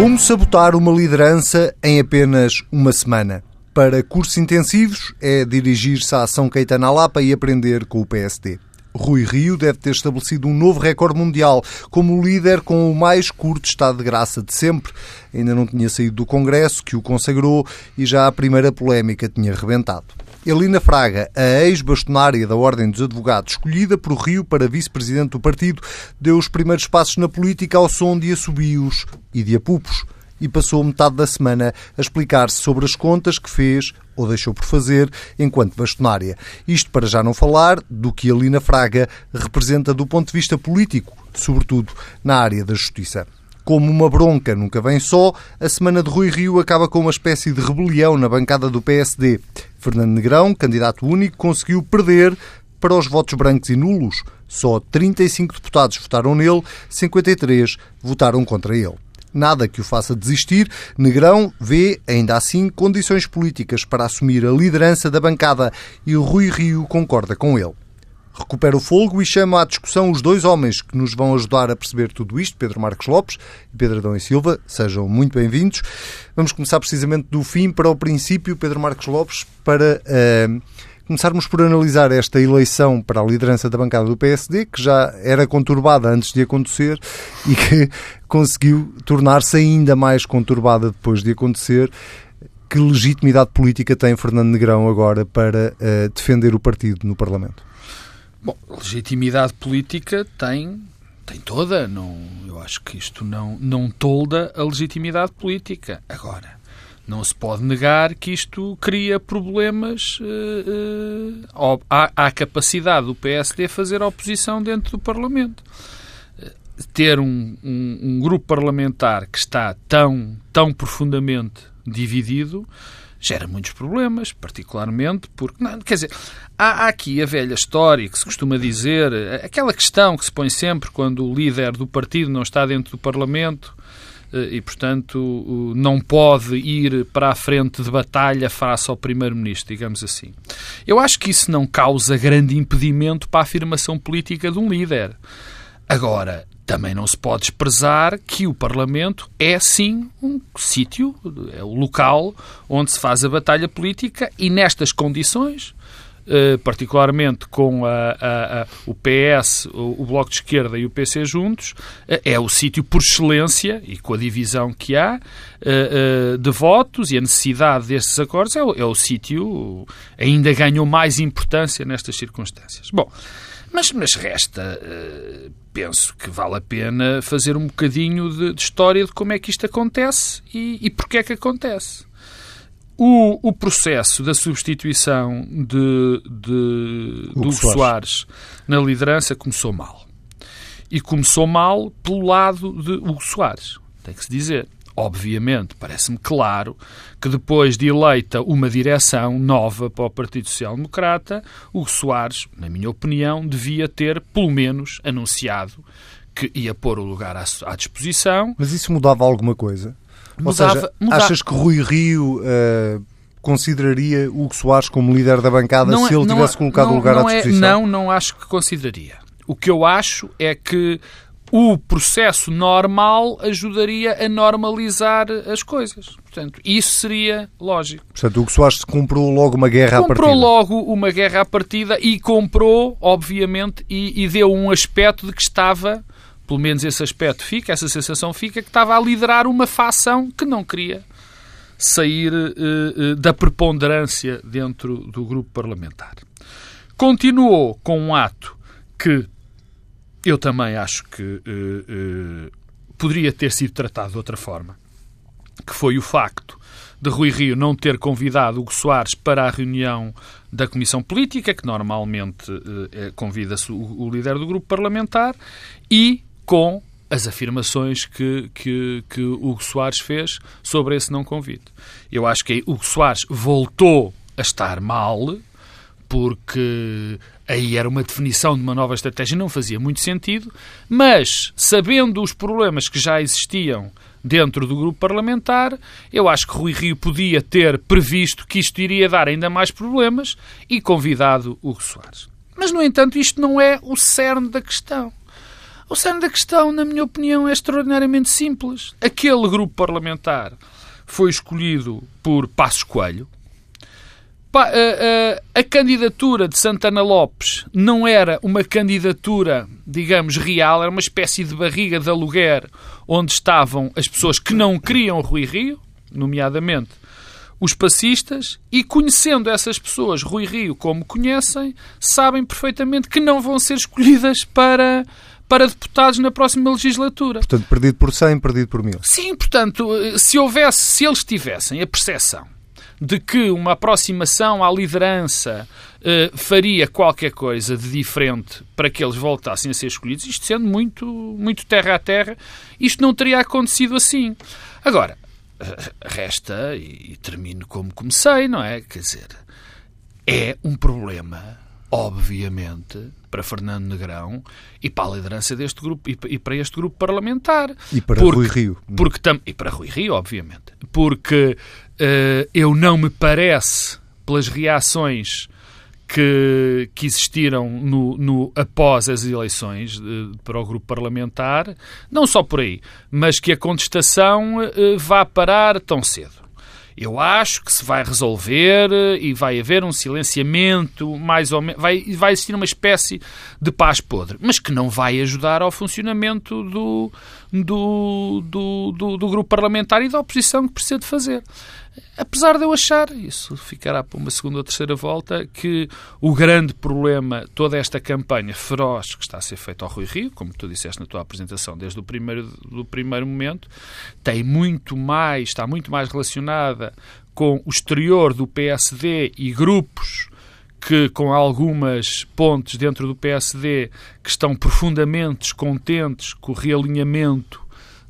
Como sabotar uma liderança em apenas uma semana? Para cursos intensivos é dirigir-se à Ação Caetana Lapa e aprender com o PSD. Rui Rio deve ter estabelecido um novo recorde mundial como líder com o mais curto estado de graça de sempre. Ainda não tinha saído do Congresso, que o consagrou, e já a primeira polémica tinha rebentado. Elina Fraga, a ex-bastonária da Ordem dos Advogados, escolhida por Rio para vice-presidente do partido, deu os primeiros passos na política ao som de assobios e de apupos e passou metade da semana a explicar-se sobre as contas que fez ou deixou por fazer enquanto bastonária. Isto para já não falar do que a Lina Fraga representa do ponto de vista político, sobretudo na área da justiça. Como uma bronca nunca vem só, a semana de Rui Rio acaba com uma espécie de rebelião na bancada do PSD. Fernando Negrão, candidato único, conseguiu perder para os votos brancos e nulos. Só 35 deputados votaram nele, 53 votaram contra ele nada que o faça desistir, Negrão vê, ainda assim, condições políticas para assumir a liderança da bancada e Rui Rio concorda com ele. Recupera o fogo e chama à discussão os dois homens que nos vão ajudar a perceber tudo isto, Pedro Marcos Lopes e Pedro Adão e Silva. Sejam muito bem-vindos. Vamos começar precisamente do fim para o princípio, Pedro Marcos Lopes, para uh, começarmos por analisar esta eleição para a liderança da bancada do PSD, que já era conturbada antes de acontecer e que conseguiu tornar-se ainda mais conturbada depois de acontecer. Que legitimidade política tem Fernando Negrão agora para uh, defender o partido no Parlamento? Bom, legitimidade política tem tem toda. Não, eu acho que isto não, não tolda a legitimidade política. Agora, não se pode negar que isto cria problemas uh, uh, à, à, capacidade do PSD fazer oposição dentro do Parlamento. Uh, ter um, um, um, grupo parlamentar que está tão, tão profundamente dividido gera muitos problemas, particularmente porque, não, quer dizer, há, há aqui a velha história que se costuma dizer, aquela questão que se põe sempre quando o líder do partido não está dentro do Parlamento eh, e, portanto, não pode ir para a frente de batalha face ao Primeiro-Ministro, digamos assim. Eu acho que isso não causa grande impedimento para a afirmação política de um líder. Agora, também não se pode desprezar que o Parlamento é, sim, um sítio, é o local onde se faz a batalha política e, nestas condições, eh, particularmente com a, a, a, o PS, o, o, Bloco de Esquerda e o PC juntos, uh, é o sítio por excelência, e com a divisão que há, uh, de votos e a necessidade destes acordos, é o, é o sítio ainda ganhou mais importância nestas circunstâncias. Bom, mas, mas resta, penso que vale a pena fazer um bocadinho de, de história de como é que isto acontece e, e porque é que acontece. O, o processo da substituição de, de Hugo Soares. Soares na liderança começou mal. E começou mal pelo lado de Hugo Soares, tem que se dizer. Obviamente, parece-me claro que depois de eleita uma direção nova para o Partido Social Democrata, Hugo Soares, na minha opinião, devia ter, pelo menos, anunciado que ia pôr o lugar à, à disposição. Mas isso mudava alguma coisa? Mudava, Ou seja, mudava... achas que Rui Rio uh, consideraria Hugo Soares como líder da bancada não se é- ele tivesse é, colocado o lugar à é- disposição? É, não, não acho que consideraria. O que eu acho é que o processo normal ajudaria a normalizar as coisas. Portanto, isso seria lógico. Portanto, o que Soares comprou logo uma guerra comprou à partida. Comprou logo uma guerra à partida e comprou, obviamente, e, e, deu um aspecto de que estava pelo menos esse aspecto fica, essa sensação fica, que estava a liderar uma facção que não queria sair uh, uh, da preponderância dentro do grupo parlamentar. Continuou com um ato que eu também acho que uh, poderia ter sido tratado de outra forma, que foi o facto de Rui Rio não ter convidado Hugo Soares para a reunião da Comissão Política, que normalmente convida-se o, o líder do grupo parlamentar, e com as afirmações que, que, que Hugo Soares fez sobre esse não convite. Eu acho que Hugo Soares voltou a estar mal, porque aí era uma definição de uma nova estratégia, não fazia muito sentido, mas sabendo os problemas que já existiam dentro do grupo parlamentar, eu acho que Rui Rio podia ter previsto que isto iria dar ainda mais problemas e convidado Hugo Soares. Mas, no entanto, isto não é o cerne da questão. O cerne da questão, na minha opinião, é extraordinariamente simples. Aquele grupo parlamentar foi escolhido por Passos Coelho. A, a, a, candidatura de Santana Lopes não era uma candidatura, digamos, real, era uma espécie de barriga de aluguer onde estavam as pessoas que não queriam Rui Rio, nomeadamente os passistas, e conhecendo essas pessoas, Rui Rio, como conhecem, sabem perfeitamente que não vão ser escolhidas para, para deputados na próxima legislatura. Portanto, perdido por 100, perdido por mil. Sim, portanto, se houvesse, se eles tivessem a percepção de que uma aproximação à liderança eh, faria qualquer coisa de diferente para que eles voltassem a ser escolhidos, isto sendo muito, muito terra a terra, isto não teria acontecido assim. Agora, resta, e termino como comecei, não é? Quer dizer, é um problema, obviamente, para Fernando Negrão e para a liderança deste grupo e para este grupo parlamentar. E para porque, Rui Rio. Porque tam, e para Rui Rio, obviamente. Porque uh, eu não me parece, pelas reações que, que existiram no, no, após as eleições de, para o grupo parlamentar, não só por aí, mas que a contestação uh, vá parar tão cedo. Eu acho que se vai resolver e vai haver um silenciamento, mais ou menos, vai, vai existir uma espécie de paz podre, mas que não vai ajudar ao funcionamento do, do, do, do, do grupo parlamentar e da oposição que precisa de fazer. Apesar de eu achar, isso ficará para uma segunda ou terceira volta, que o grande problema, toda esta campanha feroz que está a ser feita ao Rui Rio, como tu disseste na tua apresentação desde o primeiro, do primeiro momento, tem muito mais, está muito mais relacionada com o exterior do PSD e grupos que, com algumas pontes dentro do PSD, que estão profundamente descontentes com o realinhamento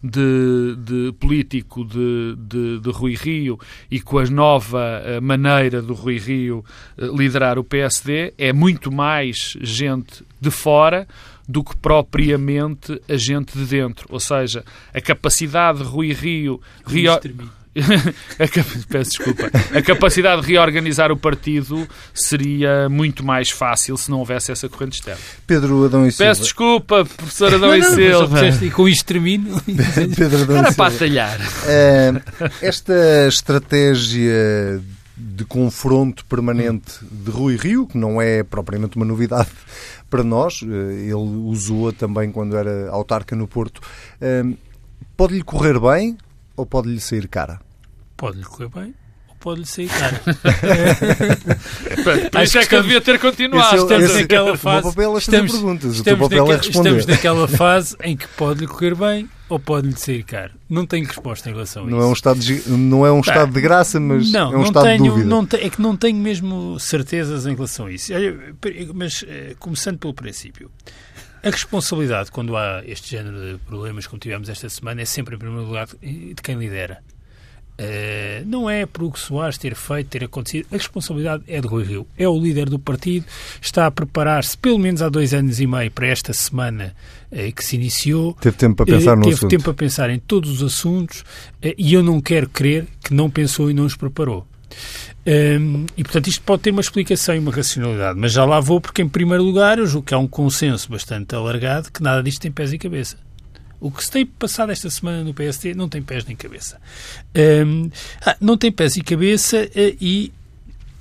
de, de político de, de, de, Rui Rio e com a nova eh, maneira do Rui Rio eh, liderar o PSD, é muito mais gente de fora do que propriamente a gente de dentro. Ou seja, a capacidade de Rui Rio... Rio peço desculpa. A capacidade de reorganizar o partido seria muito mais fácil se não houvesse essa corrente externa. Pedro Adão e Silva. Peço desculpa, professor Adão e Silva. E com isto termino. Pedro Adão Era para atalhar. Uh, esta estratégia de confronto permanente de Rui Rio, que não é propriamente uma novidade para nós, eh, ele usou-a também quando era autarca no Porto, pode-lhe correr bem ou pode-lhe sair cara? Pode-lhe correr bem ou pode-lhe sair caro. Por isso é que devia ter continuado. Esse, estamos esse, naquela fase. papel é estamos, perguntas. Estamos, o papel é responder. estamos naquela fase em que pode-lhe correr bem ou pode-lhe sair caro. Não tenho resposta em relação a não isso. É um estado de, não é um tá. estado de graça, mas não, é um não estado tenho, de dúvida. Não te, é que não tenho mesmo certezas em relação a isso. Mas, eh, começando pelo princípio. A responsabilidade, quando há este género de problemas, como tivemos esta semana, é sempre, em primeiro lugar, de quem lidera. Uh, não é por o que Soares ter feito, ter acontecido. A responsabilidade é de Rui Rio. É o líder do partido, está a preparar-se pelo menos há dois anos e meio para esta semana uh, que se iniciou. Teve tempo para pensar uh, no Teve assunto. tempo para pensar em todos os assuntos e eu não quero crer que não pensou e não os preparou. Um, ehm, e, portanto, isto pode ter uma explicação e uma racionalidade, mas já lá vou, porque, em primeiro lugar, eu julgo que há um consenso bastante alargado que nada disto tem pés e cabeça. O que se tem passado esta semana no PST não tem pés nem cabeça. Um, ah, não tem pés e cabeça eh, e,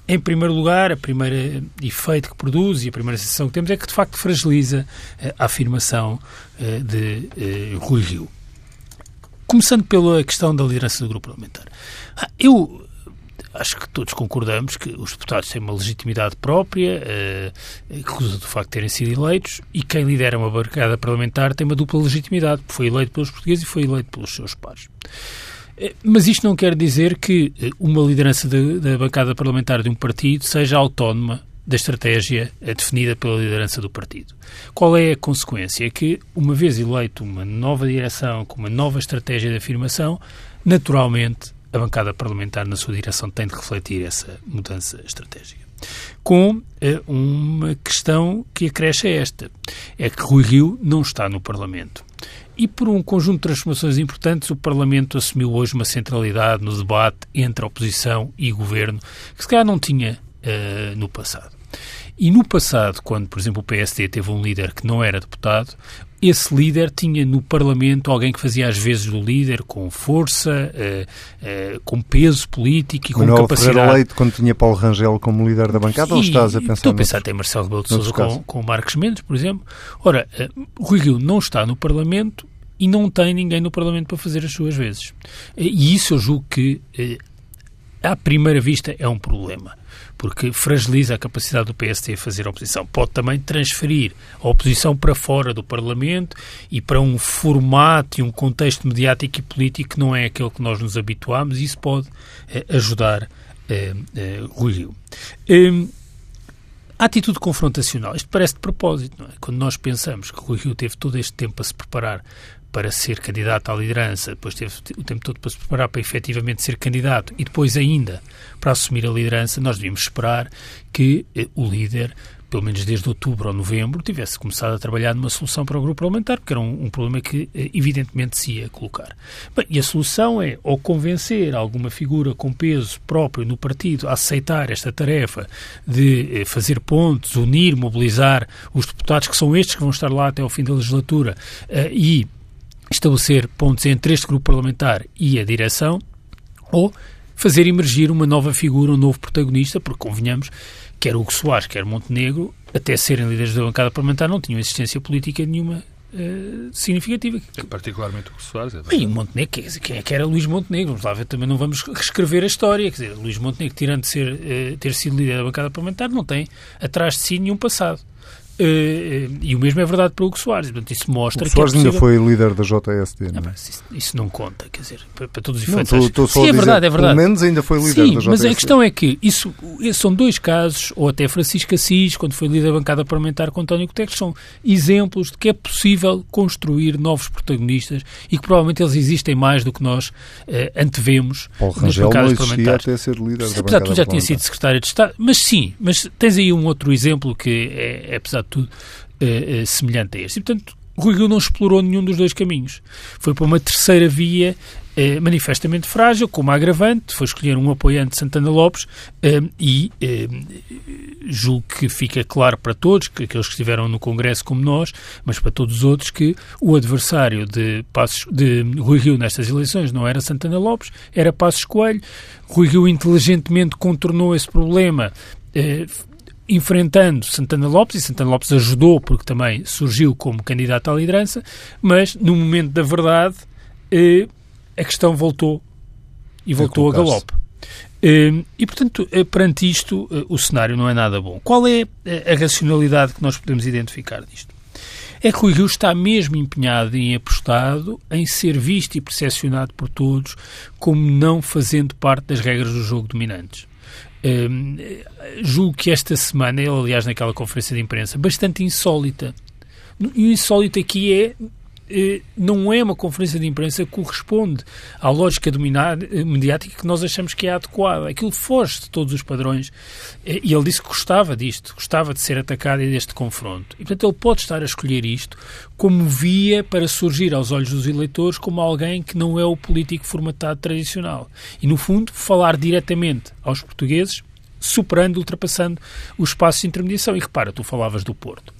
em primeiro lugar, a primeira efeito que produz e a primeira sensação que temos é que, de facto, fragiliza eh, a afirmação eh, de Rui Rio. Começando pela questão da liderança do grupo parlamentar. Ah, eu acho que todos concordamos que os deputados têm uma legitimidade própria, uh, do facto de terem sido eleitos, e quem lidera uma bancada parlamentar tem uma dupla legitimidade, porque foi eleito pelos portugueses e foi eleito pelos seus pares. Eh, mas isto não quer dizer que eh, uma liderança de, da bancada parlamentar de um partido seja autónoma da estratégia definida pela liderança do partido. Qual é a consequência? É que, uma vez eleito uma nova direção com uma nova estratégia de afirmação, naturalmente a bancada parlamentar, na sua direção, tem de refletir essa mudança estratégica. Com eh, uma questão que acresce a esta: é que Rui Rio não está no Parlamento. E por um conjunto de transformações importantes, o Parlamento assumiu hoje uma centralidade no debate entre oposição e governo, que se calhar não tinha uh, no passado. E no passado, quando, por exemplo, o PSD teve um líder que não era deputado, esse líder tinha no Parlamento alguém que fazia às vezes do líder com força, uh, uh, com peso político e com Manuel capacidade. Ferreira Leite, quando tinha Paulo Rangel como líder da bancada, ou estás a pensar Estou a pensar até Marcelo Rebelo de Sousa com, com Marcos Mendes, por exemplo. Ora, uh, Rui Rio não está no Parlamento e não tem ninguém no Parlamento para fazer as suas vezes. E isso eu julgo que, à primeira vista, é um problema porque fragiliza a capacidade do PST a fazer oposição. Pode também transferir a oposição para fora do Parlamento e para um formato e um contexto mediático e político que não é aquele que nós nos habituámos e isso pode eh, ajudar eh, eh, Rui Rio. Eh, a atitude confrontacional, isto parece de propósito, não é? Quando nós pensamos que Rui Rio teve todo este tempo a se preparar para ser candidato à liderança, depois teve o tempo todo para se preparar para efetivamente ser candidato e depois ainda para assumir a liderança, nós devíamos esperar que eh, o líder, pelo menos desde outubro ou novembro, tivesse começado a trabalhar numa solução para o grupo parlamentar, porque era um, um problema que eh, evidentemente se ia colocar. Bem, e a solução é ou convencer alguma figura com peso próprio no partido a aceitar esta tarefa de eh, fazer pontos, unir, mobilizar os deputados, que são estes que vão estar lá até ao fim da legislatura, e estabelecer pontos entre este grupo parlamentar e a direção, ou fazer emergir uma nova figura, um novo protagonista, porque convenhamos, quer Hugo Soares, quer Montenegro, até serem líderes da bancada parlamentar, não tinham existência política nenhuma uh, significativa. Particularmente o Soares. É e o Montenegro, quem, quem é que era Luís Montenegro? Vamos lá ver, também não vamos reescrever a história. Quer dizer, Luís Montenegro, tirando de ser, uh, ter sido líder da bancada parlamentar, não tem atrás de si nenhum passado. Uh, e o mesmo é verdade para o Hugo Soares. Portanto, isso mostra o Soares que é ainda foi líder da JSD, não é? Ah, isso, isso, não conta, quer dizer, para, para todos os efeitos. Não, estou, Sim, é verdade, é verdade. Pelo menos ainda foi líder Sim, da JSD. mas a questão é que isso são dois casos, ou até Francisco Assis, quando foi líder da bancada parlamentar com António Guterres, são exemplos de que é possível construir novos protagonistas e que provavelmente eles existem mais do que nós eh, antevemos Paulo nas Rangel bancadas não parlamentares. até ser líder da Apesar bancada de tu já tinha sido secretário de Estado, mas sim, mas tens aí um outro exemplo que é, é apesar de eh, eh, semelhante a este. E, portanto, Rui Rio não explorou nenhum dos dois caminhos. Foi para uma terceira via eh, manifestamente frágil, como agravante, foi escolher um apoiante de Santana Lopes eh, e eh, julgo que fica claro para todos, que aqueles que estiveram no Congresso como nós, mas para todos os outros, que o adversário de, Passos, de Rui Rio nestas eleições não era Santana Lopes, era Passos Coelho. Rui Rio inteligentemente contornou esse problema eh, enfrentando Santana Lopes, e Santana Lopes ajudou porque também surgiu como candidato à liderança, mas no momento da verdade eh, a questão voltou e voltou a galope. Eh, e, portanto, eh, perante isto, eh, o cenário não é nada bom. Qual é a racionalidade que nós podemos identificar disto? É que o Rio está mesmo empenhado e apostado em ser visto e percepcionado por todos como não fazendo parte das regras do jogo dominantes. Um, julgo que esta semana, ele, aliás, naquela conferência de imprensa, bastante insólita. E o insólito aqui é. Não é uma conferência de imprensa que corresponde à lógica dominar, mediática que nós achamos que é adequada. Aquilo foge de todos os padrões. E ele disse que gostava disto, gostava de ser atacado e deste confronto. E, portanto, ele pode estar a escolher isto como via para surgir aos olhos dos eleitores como alguém que não é o político formatado tradicional. E, no fundo, falar diretamente aos portugueses, superando, ultrapassando os espaços de intermediação. E repara, tu falavas do Porto.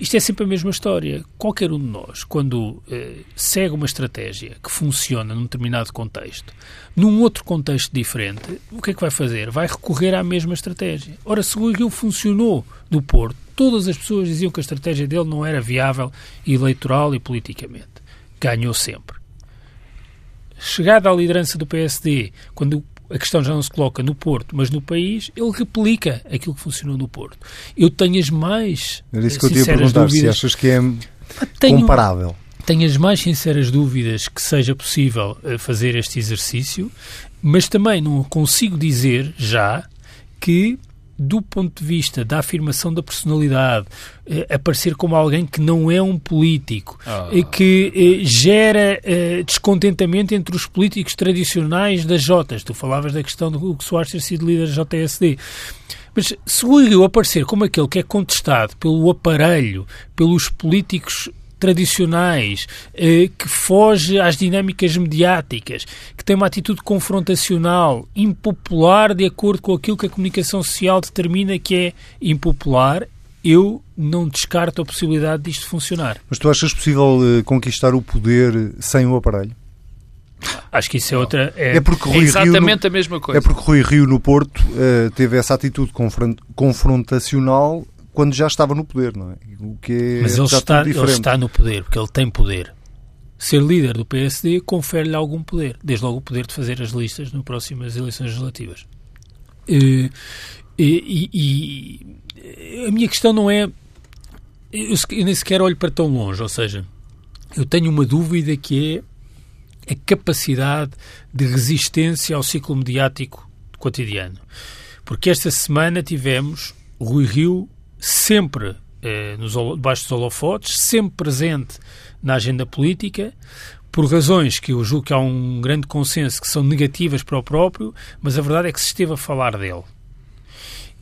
Isto é sempre a mesma história. Qualquer um de nós, quando eh, segue uma estratégia que funciona num determinado contexto, num outro contexto diferente, o que é que vai fazer? Vai recorrer à mesma estratégia. Ora, se o Rio funcionou no Porto, todas as pessoas diziam que a estratégia dele não era viável eleitoral e politicamente. Ganhou sempre. Chegada à liderança do PSD, quando a questão já não se coloca no Porto, mas no país, ele replica aquilo que funcionou no Porto. Eu tenho as mais Era isso que eu te ia sinceras perguntar, dúvidas. se achas que é Tenho- comparável. tenho as mais sinceras dúvidas que seja possível eh, fazer este exercício, mas também não consigo dizer já que, do ponto de vista da afirmação da personalidade, eh, aparecer como alguém que não é um político, Ah. eh, que eh, gera eh, descontentamento entre os políticos tradicionais das Jotas. Tu falavas da questão do Hugo Soares ter sido líder da JSD. Mas se o Rio aparecer como aquele que é contestado pelo aparelho, pelos políticos tradicionais, eh, que foge às dinâmicas mediáticas, que tem uma atitude confrontacional, impopular de acordo com aquilo que a comunicação social determina que é impopular, eu não descarto a possibilidade disto funcionar. Mas tu achas possível uh, conquistar o poder sem o aparelho? Acho que isso é outra. É, é porque Rui é exatamente no, a mesma coisa. É porque Rui Rio no Porto uh, teve essa atitude confrontacional quando já estava no poder, não é? O que é Mas ele está, ele está no poder, porque ele tem poder. Ser líder do PSD confere-lhe algum poder, desde logo o poder de fazer as listas nas próximas eleições legislativas. E, e, e a minha questão não é. Eu, eu nem sequer olho para tão longe, ou seja, eu tenho uma dúvida que é a capacidade de resistência ao ciclo mediático cotidiano. Porque esta semana tivemos Rui Rio sempre eh, nos, debaixo dos holofotes, sempre presente na agenda política, por razões que eu julgo que há um grande consenso que são negativas para o próprio, mas a verdade é que se esteve a falar dele.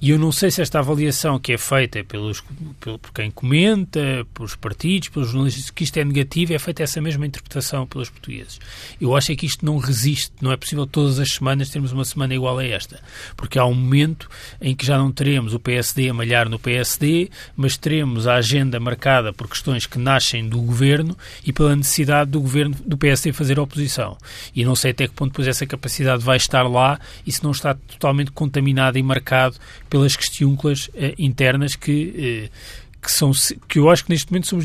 E eu não sei se esta avaliação que é feita pelos, pelo, por quem comenta, pelos partidos, pelos jornalistas, que isto é negativo, é feita essa mesma interpretação pelos portugueses. Eu acho é que isto não resiste, não é possível todas as semanas termos uma semana igual a esta, porque há um momento em que já não teremos o PSD a malhar no PSD, mas teremos a agenda marcada por questões que nascem do governo e pela necessidade do governo do PSD fazer oposição. E não sei até que ponto depois essa capacidade vai estar lá e se não está totalmente contaminado e marcado pelas questiúnculas eh, internas que, eh, que, são, que eu acho que neste momento somos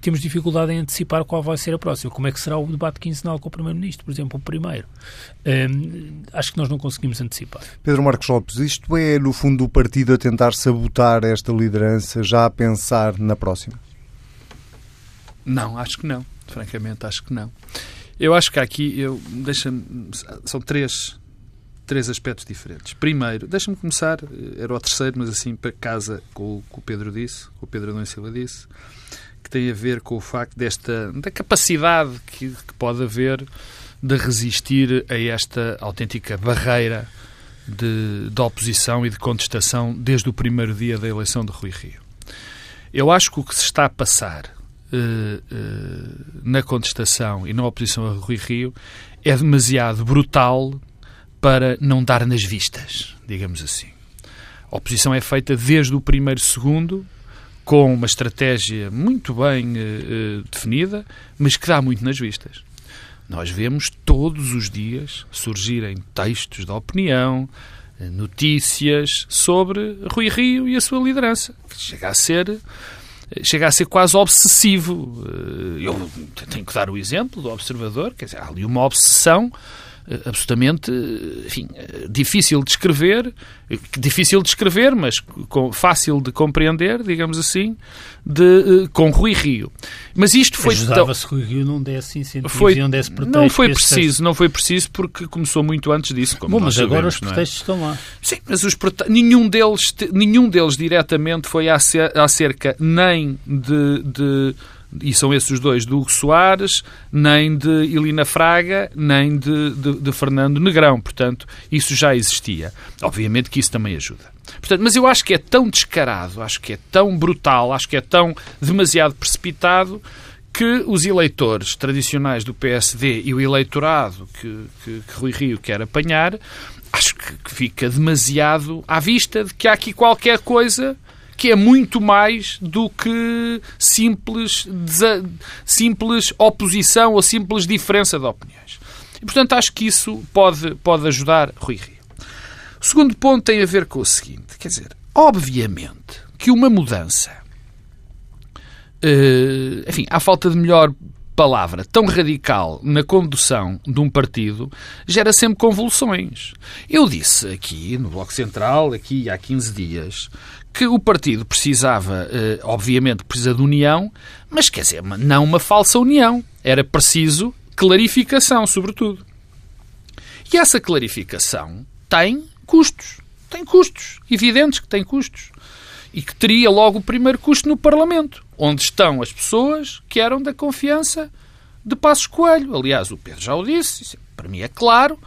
temos dificuldade em antecipar qual vai ser a próxima. Como é que será o debate quinzenal com o Primeiro-Ministro, por exemplo, o primeiro. Um, acho que nós não conseguimos antecipar. Pedro Marcos Lopes, isto é, no fundo, o partido a tentar sabotar esta liderança, já a pensar na próxima? Não, acho que não. Francamente, acho que não. Eu acho que aqui, eu, deixa são três três aspectos diferentes. Primeiro, deixa-me começar, eh, era o terceiro, mas assim para casa com o que o Pedro disse, com o Pedro Adão Silva disse, que tem a ver com o facto desta da capacidade que, que pode haver de resistir a esta autêntica barreira de, de oposição e de contestação desde o primeiro dia da eleição de Rui Rio. Eu acho que o que se está a passar uh, uh, na contestação e na oposição a Rui Rio é demasiado brutal para não dar nas vistas, digamos assim. A oposição é feita desde o primeiro segundo, com uma estratégia muito bem uh, definida, mas que dá muito nas vistas. Nós vemos todos os dias surgirem textos de opinião, eh, notícias sobre Rui Rio e a sua liderança, que chega a ser chega a ser quase obsessivo. Eu tenho que dar o exemplo do observador, quer dizer, há ali uma obsessão eh, absolutamente enfim, eh, difícil de escrever, eh, difícil de escrever, mas fácil de compreender, digamos assim, de, com Rui Rio. Mas isto foi Ajudava-se Rui Rio não desse incentivo foi, não desse pretexto. Não foi preciso, não foi preciso porque começou muito antes disso. Bom, mas agora sabemos, os é? pretextos é? estão lá. Sim, mas os nenhum deles, nenhum deles diretamente foi acerca nem de, de e são esses os dois, do Hugo Soares, nem de Ilina Fraga, nem de, de, de, Fernando Negrão. Portanto, isso já existia. Obviamente que isso também ajuda. Portanto, mas eu acho que é tão descarado, acho que é tão brutal, acho que é tão demasiado precipitado que os eleitores tradicionais do PSD e o eleitorado que, que, que Rui Rio quer apanhar, acho que, que fica demasiado à vista de que há aqui qualquer coisa que é muito mais do que simples, simples oposição ou simples diferença de opiniões. E, portanto, acho que isso pode, pode ajudar Rui Rio. O segundo ponto tem a ver com o seguinte, quer dizer, obviamente que uma mudança, uh, enfim, à falta de melhor palavra tão radical na condução de um partido gera sempre convulsões. Eu disse aqui, no Bloco Central, aqui há 15 dias, que o partido precisava, eh, obviamente, precisa de união, mas quer dizer, não uma falsa união. Era preciso clarificação, sobretudo. E essa clarificação tem custos. Tem custos. Evidentes que tem custos. E que teria logo o primeiro custo no Parlamento, onde estão as pessoas que eram da confiança de Passos Coelho. Aliás, o Pedro já o disse, para mim é claro,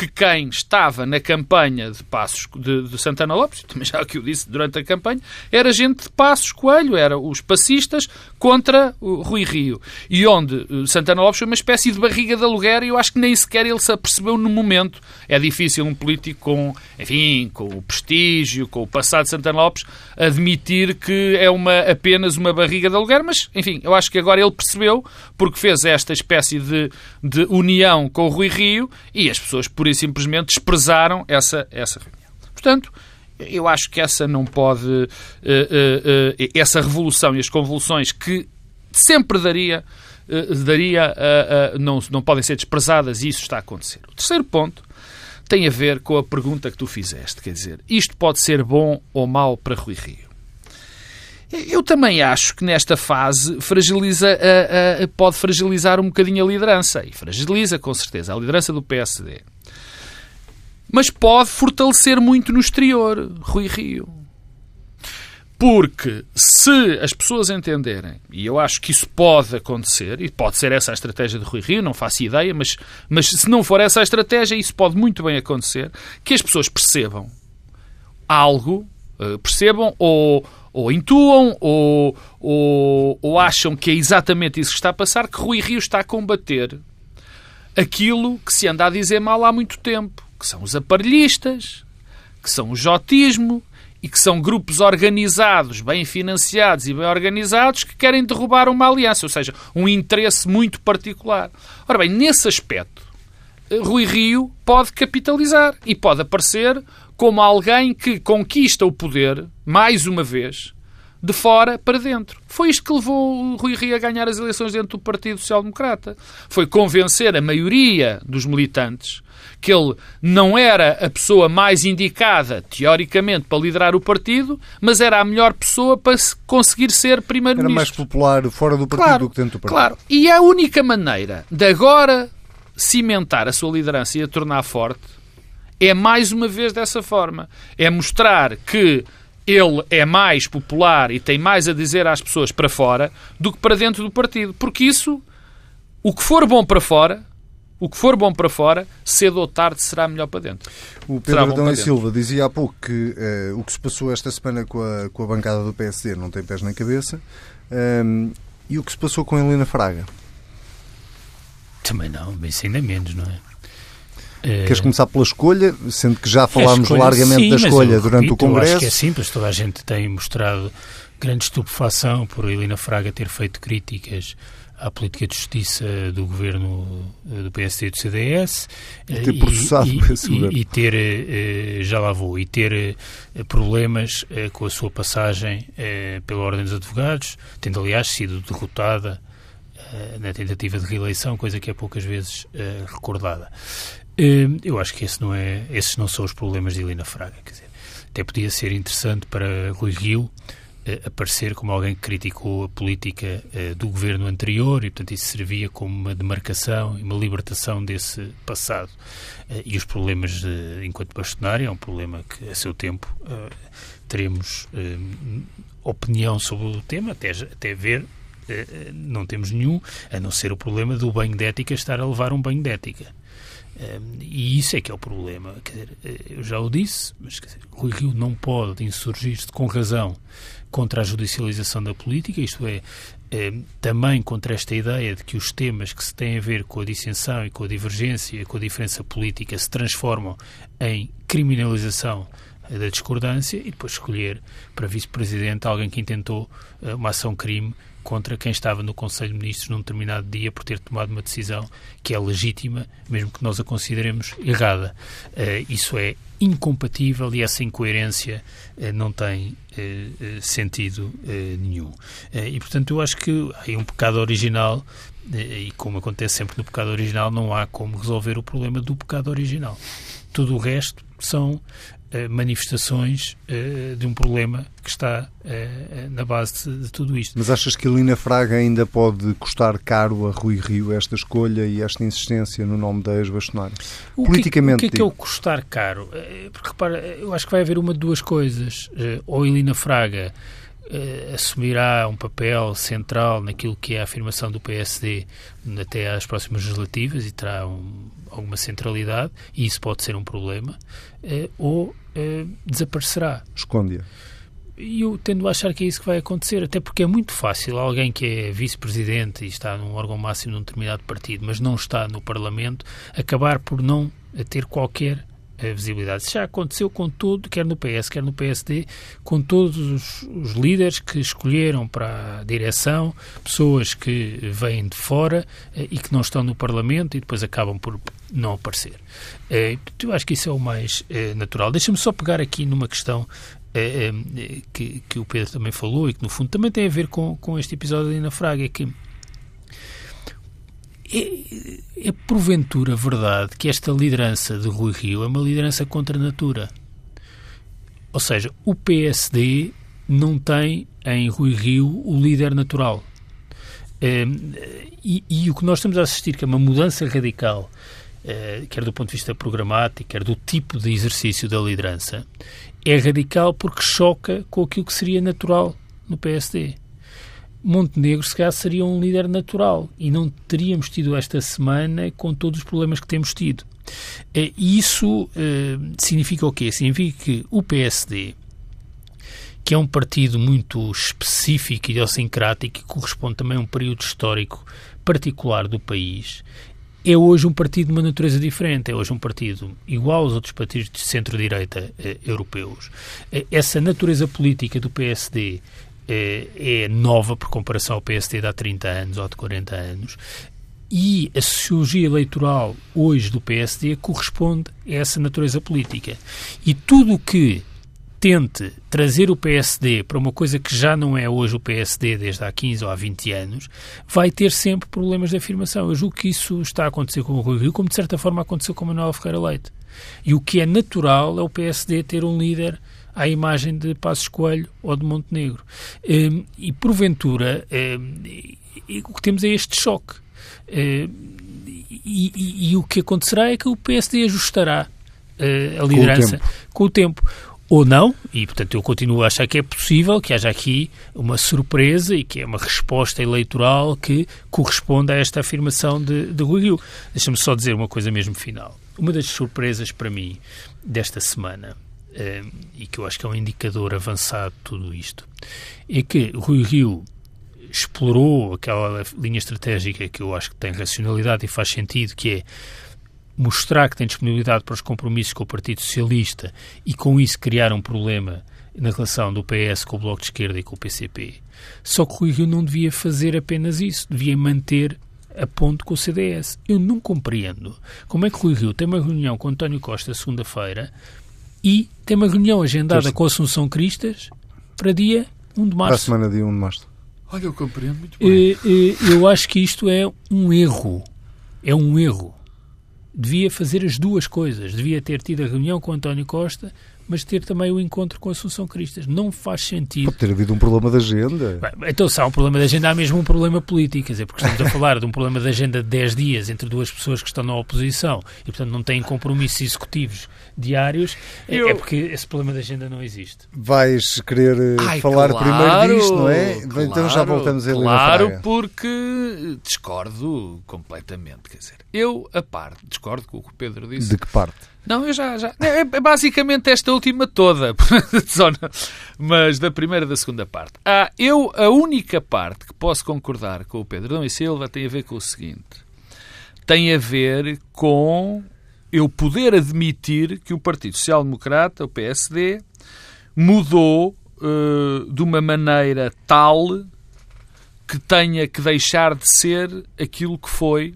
que quem estava na campanha de Passos de, de Santana Lopes, também já que eu disse durante a campanha, era gente de Passos Coelho, era os passistas contra o Rui Rio. E onde eh, Santana Lopes foi uma espécie de barriga de aluguer e eu acho que nem sequer ele se apercebeu no momento. É difícil um político com, enfim, com o prestígio, com o passado de Santana Lopes, admitir que é uma, apenas uma barriga de aluguer, mas, enfim, eu acho que agora ele percebeu, porque fez esta espécie de, de união com o Rui Rio e as pessoas, por e simplesmente, desprezaram essa, essa reunião. Portanto, eu acho que essa não pode. Uh, uh, uh, essa revolução e as convulsões que sempre daria. daria não, não podem ser desprezadas e isso está a acontecer. O terceiro ponto tem a ver com a pergunta que tu fizeste. Quer dizer, isto pode ser bom ou mau para Rui Rio? Eu também acho que nesta fase fragiliza, pode fragilizar um bocadinho a liderança. E fragiliza, com certeza, a liderança do PSD. Mas pode fortalecer muito no exterior, Rui Rio. Porque se as pessoas entenderem, e eu acho que isso pode acontecer, e pode ser essa a estratégia de Rui Rio, não faço ideia, mas, mas se não for essa a estratégia, isso pode muito bem acontecer, que as pessoas percebam algo, eh, percebam ou, ou intuam ou, ou, ou acham que é exatamente isso que está a passar, que Rui Rio está a combater aquilo que se anda a dizer mal há muito tempo, que são os aparelhistas, que são o jotismo, e que são grupos organizados, bem financiados e bem organizados, que querem derrubar uma aliança, ou seja, um interesse muito particular. Ora bem, nesse aspecto, Rui Rio pode capitalizar e pode aparecer como alguém que conquista o poder, mais uma vez, de fora para dentro. Foi isto que levou o Rui Rio a ganhar as eleições dentro do Partido Social Democrata. Foi convencer a maioria dos militantes que ele não era a pessoa mais indicada, teoricamente, para liderar o partido, mas era a melhor pessoa para conseguir ser primeiro-ministro. Era mais popular fora do partido claro, do que dentro do partido. Claro. E a única maneira de agora cimentar a sua liderança e a tornar forte é mais uma vez dessa forma. É mostrar que ele é mais popular e tem mais a dizer às pessoas para fora do que para dentro do partido. Porque isso, o que for bom para fora, o que for bom para fora, cedo ou tarde será melhor para dentro. O Pedro Adão e Silva dizia há pouco que uh, o que se passou esta semana com a, com a bancada do PSD não tem pés nem cabeça. Um, ehm, e o que se passou com a Helena Fraga? Também não, bem ainda menos, não é? Eh, Queres começar pela escolha, sendo que já falámos escolha, largamente sim, da escolha durante repito, o Congresso? Eu acho que é simples, toda a gente tem mostrado grande estupefação por Helena Fraga ter feito críticas à política de justiça do governo eh, do PSD e do CDS e ter processado e, e, e ter, eh, já lá vou, e ter problemas com a sua passagem pela Ordem dos Advogados, tendo aliás sido derrotada na tentativa de reeleição, coisa que é poucas vezes recordada. Eu acho que esse não é, esses não são os problemas de Helena Fraga. Quer dizer, até podia ser interessante para Rui Rio aparecer como alguém que criticou a política uh, do governo anterior e, portanto, isso servia como uma demarcação e uma libertação desse passado. Uh, e os problemas, enquanto bastonário, é um problema que, a seu tempo, teremos opinião sobre o tema, até, até ver não temos nenhum, a não ser o problema do banho de ética estar a levar um banho de ética e isso é que é o problema. Quer dizer, eh, eu já o disse, mas quer dizer, Rui Rio não pode insurgir-se com razão contra a judicialização da política, isto é, também contra esta ideia de que os temas que se têm a ver com a dissensão e com a divergência, com a diferença política, se transformam em criminalização da discordância e depois escolher para vice-presidente alguém que intentou eh, uma ação-crime contra quem estava no Conselho de Ministros num determinado dia por ter tomado uma decisão que é legítima, mesmo que nós a consideremos errada. Isso é incompatível e essa incoerência uh, não tem uh, sentido nenhum. e, portanto, eu acho que há um pecado original e, como acontece sempre no pecado original, não há como resolver o problema do pecado original. Tudo o resto são eh, manifestações uh, de um problema que está uh, na base de, tudo isto. Mas achas que a Lina Fraga ainda pode custar caro a Rui Rio esta escolha e esta insistência no nome da ex-bastonário? Politicamente. O que, o que é que é o custar caro? Porque repara, eu acho que vai haver uma de duas coisas. Ou a Lina Fraga assumirá um papel central naquilo que é a afirmação do PSD até às próximas legislativas e terá um, alguma centralidade, e isso pode ser um problema, uh, ou uh, desaparecerá. Esconde-a. E eu tendo a achar que é isso que vai acontecer, até porque é muito fácil alguém que é vice-presidente e está num órgão máximo de um determinado partido, mas não está no Parlamento, acabar por não ter qualquer a visibilidade. Isso já aconteceu com todo, quer no PS, quer no PSD, com todos os, os, líderes que escolheram para a direção, pessoas que vêm de fora eh, e que não estão no Parlamento e depois acabam por não aparecer. Eh, eu acho que isso é o mais eh, natural. Deixa-me só pegar aqui numa questão que, que o Pedro também falou e que no fundo também tem a ver com, com este episódio ali na Fraga, é que é, é porventura verdade que esta liderança de Rui Rio é uma liderança contra a natura. Ou seja, o PSD não tem em Rui Rio o líder natural. Ehm, e, e, o que nós estamos a assistir, que é uma mudança radical, eh, quer do ponto de vista programático, quer do tipo de exercício da liderança, é radical porque choca com aquilo que seria natural no PSD. Montenegro, se calhar, seria um líder natural e não teríamos tido esta semana com todos os problemas que temos tido. Eh, isso eh, significa o quê? Significa que o PSD, que é um partido muito específico e idiosincrático e corresponde também a um período histórico particular do país, é hoje um partido de uma natureza diferente, é hoje um partido igual aos outros partidos de centro-direita eh, europeus. Eh, essa natureza política do PSD é, é nova por comparação ao PSD de há 30 anos ou de 40 anos. E a sociologia eleitoral hoje do PSD corresponde a essa natureza política. E tudo o que tente trazer o PSD para uma coisa que já não é hoje o PSD desde há 15 ou há 20 anos, vai ter sempre problemas de afirmação. Eu julgo que isso está a acontecer com o Rui Rio, como de certa forma aconteceu com o Manuel Ferreira Leite. E o que é natural é o PSD ter um líder à imagem de Passos Coelho ou de Montenegro. Hum, e, porventura, hum, o que temos é este choque. Hum, e, e, e, o que acontecerá é que o PSD ajustará a liderança com o tempo. Com o tempo ou não, e portanto eu continuo a achar que é possível que haja aqui uma surpresa e que é uma resposta eleitoral que corresponda a esta afirmação de, de Rui Rio. Deixa-me só dizer uma coisa mesmo final. Uma das surpresas para mim desta semana e que eu acho que é um indicador avançado de tudo isto, é que Rui Rio explorou aquela linha estratégica que eu acho que tem racionalidade e faz sentido, que é mostrar que tem disponibilidade para os compromissos com o Partido Socialista e com isso criar um problema na relação do PS com o Bloco de Esquerda e com o PCP. Só que Rui Rio não devia fazer apenas isso, devia manter a ponto com o CDS. Eu não compreendo como é que Rui Rio tem uma reunião com António Costa segunda-feira e tem uma reunião agendada com Assunção Cristas para dia 1 de março. Para a semana dia 1 de março. Olha, eu compreendo muito bem. Eu acho que isto é um erro. É um erro. Devia fazer as duas coisas. Devia ter tido a reunião com António Costa mas ter também o encontro com a Assunção Cristas. Não faz sentido. Pode ter havido um problema de agenda. Bem, então, se há um problema de agenda, há mesmo um problema político. Quer dizer, porque estamos a falar de um problema de agenda de 10 dias entre duas pessoas que estão na oposição e, portanto, não têm compromissos executivos diários, é, Eu... é porque esse problema de agenda não existe. Vais querer eh, Ai, falar claro, primeiro disto, não é? Claro, então já voltamos a Claro, porque discordo completamente. Quer dizer, eu, a parte, discordo com o que o Pedro disse. De que parte? Não, eu já. já é, é basicamente esta última toda. mas da primeira e da segunda parte. Ah, eu, a única parte que posso concordar com o Pedro Dom e Silva tem a ver com o seguinte: tem a ver com eu poder admitir que o Partido Social Democrata, o PSD, mudou uh, de uma maneira tal que tenha que deixar de ser aquilo que foi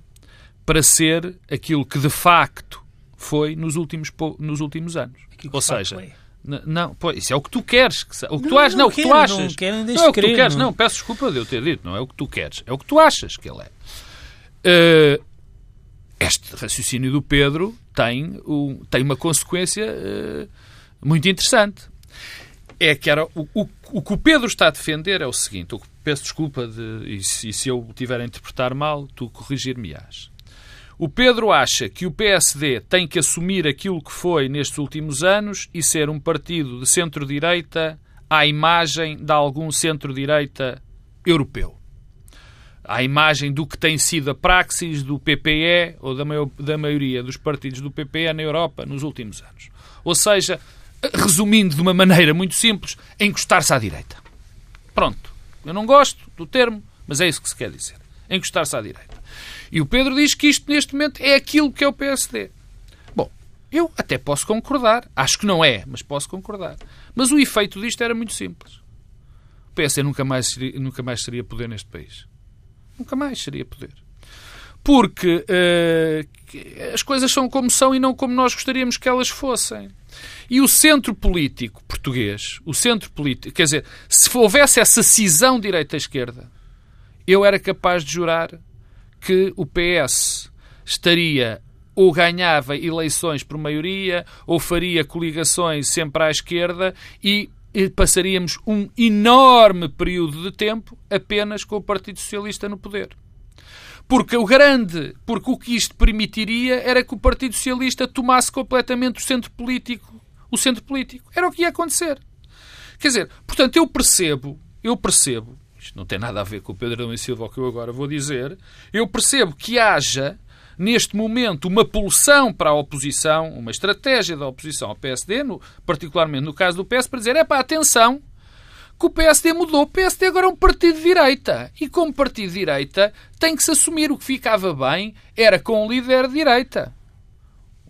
para ser aquilo que de facto foi nos últimos, nos últimos anos. Ou seja, não, pois, isso é o que tu queres. O que tu achas, não, não, o que tu achas. Não, quero, não é o que tu queres, não. não. Peço desculpa de eu ter dito, não é o que tu queres. É o que tu achas que ele é. Uh, este raciocínio do Pedro tem, um, tem uma consequência uh, muito interessante. É que era o, o, o, que o Pedro está a defender é o seguinte: que, peço desculpa de, e, se, e se eu tiver a interpretar mal, tu corrigir-me-ás. O Pedro acha que o PSD tem que assumir aquilo que foi nestes últimos anos e ser um partido de centro-direita à imagem de algum centro-direita europeu. à imagem do que tem sido a praxis do PPE ou da, maior, da maioria dos partidos do PPE na Europa nos últimos anos. Ou seja, resumindo de uma maneira muito simples, encostar-se à direita. Pronto. Eu não gosto do termo, mas é isso que se quer dizer. Encostar-se à direita. E o Pedro diz que isto, neste momento, é aquilo que é o PSD. Bom, eu até posso concordar. Acho que não é, mas posso concordar. Mas o efeito disto era muito simples. O PSD nunca mais, nunca mais seria poder neste país. Nunca mais seria poder. Porque uh, as coisas são como são e não como nós gostaríamos que elas fossem. E o centro político português, o centro político, quer dizer, se houvesse essa cisão direita-esquerda, eu era capaz de jurar que o PS estaria ou ganhava eleições por maioria ou faria coligações sempre à esquerda e passaríamos um enorme período de tempo apenas com o Partido Socialista no poder. Porque o grande, porque o que isto permitiria era que o Partido Socialista tomasse completamente o centro político, o centro político. Era o que ia acontecer. Quer dizer, portanto, eu percebo, eu percebo, isto não tem nada a ver com o Pedro Adão e Silva, o que eu agora vou dizer, eu percebo que haja neste momento, uma pulsão para a oposição, uma estratégia da oposição ao PSD, no, particularmente no caso do PS, para dizer: é para atenção, que o PSD mudou. O PSD agora é um partido de direita. E como partido de direita, tem que se assumir. O que ficava bem era com um líder de direita.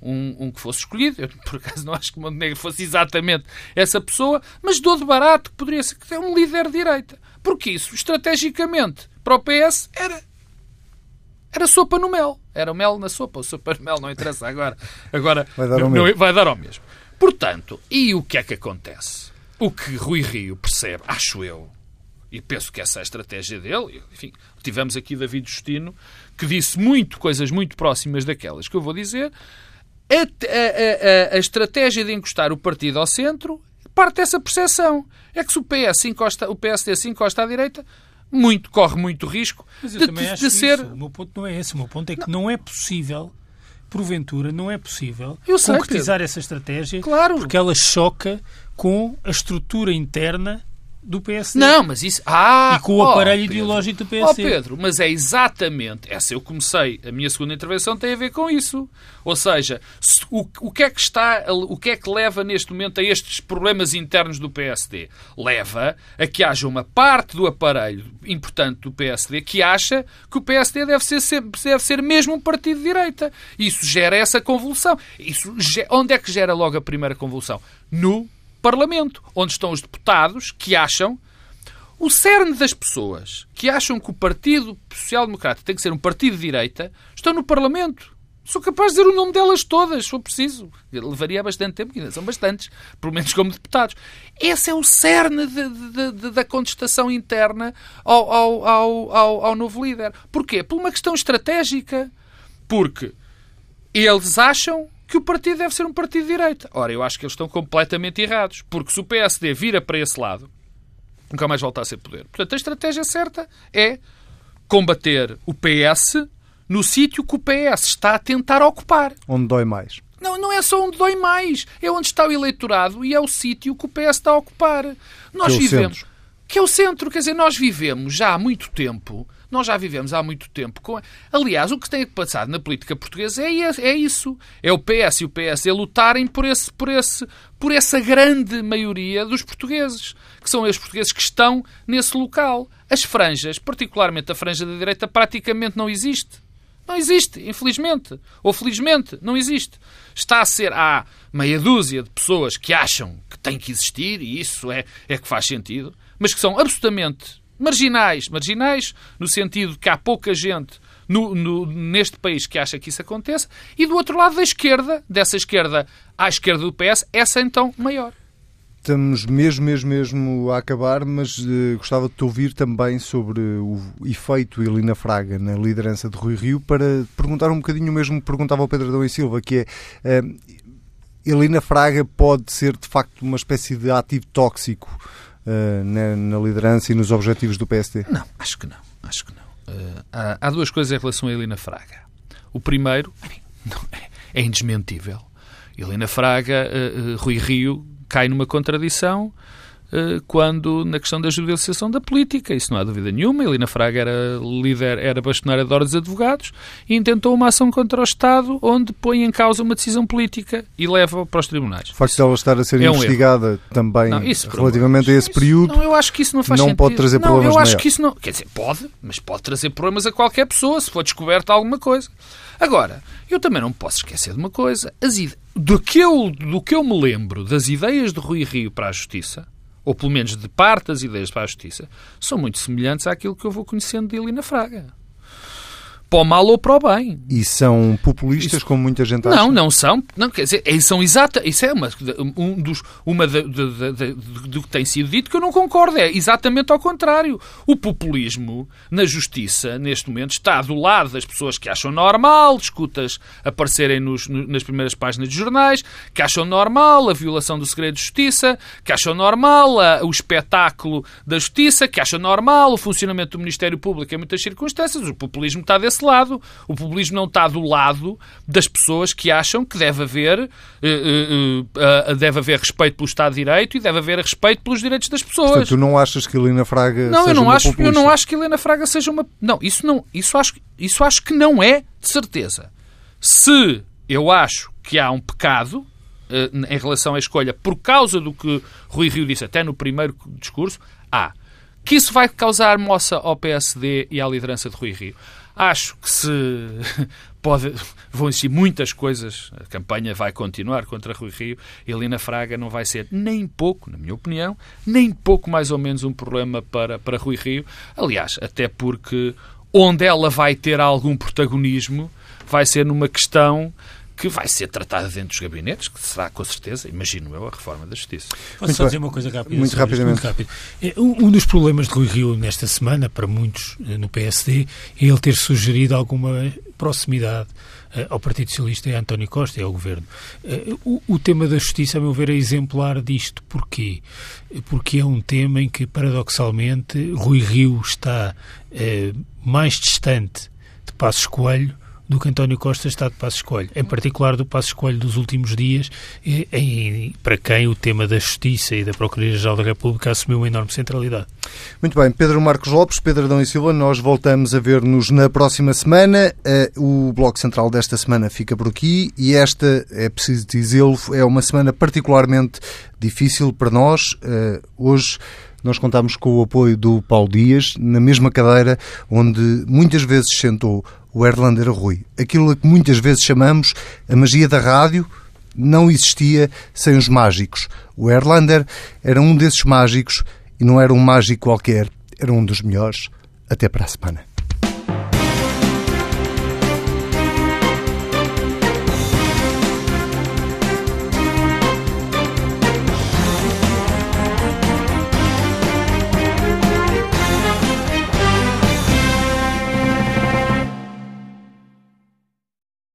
Um, um, que fosse escolhido. Eu, por acaso, não acho que Montenegro fosse exatamente essa pessoa, mas dou de barato que poderia ser um líder de direita. Porque isso, estrategicamente, para o PS, era era sopa no mel. Era o mel na sopa. O sopa no mel não interessa agora. Agora vai dar, ao não, mesmo. vai dar ao mesmo. Portanto, e o que é que acontece? O que Rui Rio percebe, acho eu, e penso que essa é a estratégia dele, enfim, tivemos aqui David Justino, que disse muito, coisas muito próximas daquelas que eu vou dizer, a, a, a, a estratégia de encostar o partido ao centro parte dessa percepção. É que se o, PS encosta, o PSD se encosta à direita, muito, corre muito risco Mas eu de, também de, acho de ser. Isso. O meu ponto não é esse. O meu ponto é que não, não é possível, porventura, não é possível Eu concretizar essa estratégia Claro. porque ela choca com a estrutura interna do PSD. Não, mas isso. Ah, E com o oh, aparelho Pedro. ideológico do PSD. Pedro, mas é exatamente. Essa eu comecei. A minha segunda intervenção tem a ver com isso. Ou seja, se- o, o que é que está. O que é que leva neste momento a estes problemas internos do PSD? Leva a que haja uma parte do aparelho importante do PSD que acha que o PSD deve ser, deve ser mesmo um partido de direita. Isso gera essa convulsão. Isso, onde é que gera logo a primeira convulsão? No Parlamento, onde estão os deputados que acham o cerne das pessoas que acham que o Partido Social Democrata tem que ser um partido de direita estão no Parlamento. Sou capaz de dizer o nome delas todas, se for preciso. Levaria bastante tempo, que ainda são bastantes, pelo menos como deputados. Esse é o cerne de- de- de- da contestação interna ao, ao, ao, ao, novo líder. Porquê? Por uma questão estratégica. Porque eles acham que o partido deve ser um partido de direita. Ora, eu acho que eles estão completamente errados. Porque se o PSD vira para esse lado, nunca mais volta a ser poder. Portanto, a estratégia certa é combater o PS no sítio que o PS está a tentar ocupar. Onde dói mais. Não, não é só onde dói mais. É onde está o eleitorado e é o sítio que o PS está a ocupar. Nós Que é vivemos. centro. Que é o centro. Quer dizer, nós vivemos já há muito tempo. Nós já vivemos há muito tempo. Com... Aliás, o que tem passado na política portuguesa é, é isso. É o PS e o PSD lutarem por, esse, por, esse, por essa grande maioria dos portugueses. Que são os portugueses que estão nesse local. As franjas, particularmente a franja da direita, praticamente não existe. Não existe, infelizmente. Ou felizmente, não existe. Está a ser. Há meia dúzia de pessoas que acham que tem que existir, e isso é, é que faz sentido, mas que são absolutamente marginais. Marginais no sentido que há pouca gente no- no- neste país que acha que isso aconteça, e do outro lado da esquerda, dessa esquerda à esquerda do PS, essa então maior. Estamos mesmo, mesmo, mesmo a acabar, mas eh, gostava de te ouvir também sobre o efeito Helena Fraga na liderança de Rui Rio para perguntar um bocadinho o mesmo que perguntava ao Pedro Adão e Silva, que é eh, Helena Fraga pode ser de facto uma espécie de ativo tóxico eh, na, na liderança e nos objetivos do PSD? Não, acho que não. Acho que não. Eh, há, há duas coisas em relação a Helena Fraga. O primeiro, não é, é indesmentível. Helena Fraga, eh, Rui Rio, cai numa contradição quando na questão da judicialização da política. Isso não há dúvida nenhuma. Helena Fraga era líder, era bastonária de ordens de advogados e intentou uma ação contra o Estado onde põe em causa uma decisão política e leva para os tribunais. O facto de ela estar a ser é investigada também não, isso, relativamente a esse isso, período não, eu acho que isso não faz não sentido. pode trazer não, problemas eu acho que isso não... Quer dizer, pode, mas pode trazer problemas a qualquer pessoa se for descoberta alguma coisa. Agora, eu também não posso esquecer de uma coisa. As do, que eu, do que eu me lembro das ideias de Rui Rio para a Justiça, ou pelo menos de parte das ideias para a justiça, são muito semelhantes àquilo que eu vou conhecendo de Helena Fraga para o mal ou para o bem. E são populistas, isso... como muita gente acha? Não, não são. Não, quer dizer, são exata. Isso é uma, um dos, uma de, de, de, do que tem sido dito que eu não concordo. É exatamente ao contrário. O populismo na justiça, neste momento, está do lado das pessoas que acham normal escutas aparecerem nos, nas primeiras páginas de jornais, que acham normal a violação do segredo de justiça, que acham normal a, o espetáculo da justiça, que acham normal o funcionamento do Ministério Público em muitas circunstâncias. O populismo está desse lado. O populismo não está do lado das pessoas que acham que deve haver, uh, uh, uh, deve haver respeito pelo Estado de Direito e deve haver respeito pelos direitos das pessoas. Portanto, tu não achas que Helena Fraga não, seja eu não uma acho, populista? Eu não acho que Helena Fraga seja uma... Não, isso, não, isso, acho, isso acho que não é de certeza. Se eu acho que há um pecado em relação à escolha por causa do que Rui Rio disse até no primeiro discurso, há. Que isso vai causar moça ao PSD e à liderança de Rui Rio. Acho que se pode, vão existir muitas coisas, a campanha vai continuar contra Rui Rio, Helena Fraga não vai ser nem pouco, na minha opinião, nem pouco mais ou menos um problema para, para Rui Rio. Aliás, até porque onde ela vai ter algum protagonismo vai ser numa questão que vai ser tratada dentro dos gabinetes, que será com certeza, imagino eu, a reforma da justiça. Posso só dizer uma coisa rápida? Muito rapidamente. Muito rápido. É, um dos problemas de Rui Rio nesta semana, para muitos eh, no PSD, é ele ter sugerido alguma proximidade eh, ao Partido Socialista e a António Costa e ao Governo. Eh, o, o, tema da justiça, a meu ver, é exemplar disto. Porquê? Porque é um tema em que, paradoxalmente, Rui Rio está mais distante de Passos Coelho do que António Costa está de passo escolho, em particular do passo escolho dos últimos dias, em, para quem o tema da Justiça e da Procuradoria-Geral da República assumiu uma enorme centralidade. Muito bem, Pedro Marcos Lopes, Pedro Adão e Silva, nós voltamos a ver-nos na próxima semana. Eh, o Bloco Central desta semana fica por aqui e esta, é preciso dizê-lo, é uma semana particularmente difícil para nós. Eh, hoje nós contamos com o apoio do Paulo Dias, na mesma cadeira onde muitas vezes sentou o Erlander Rui. Aquilo a que muitas vezes chamamos a magia da rádio não existia sem os mágicos. O Erlander era um desses mágicos e não era um mágico qualquer, era um dos melhores. Até para a semana.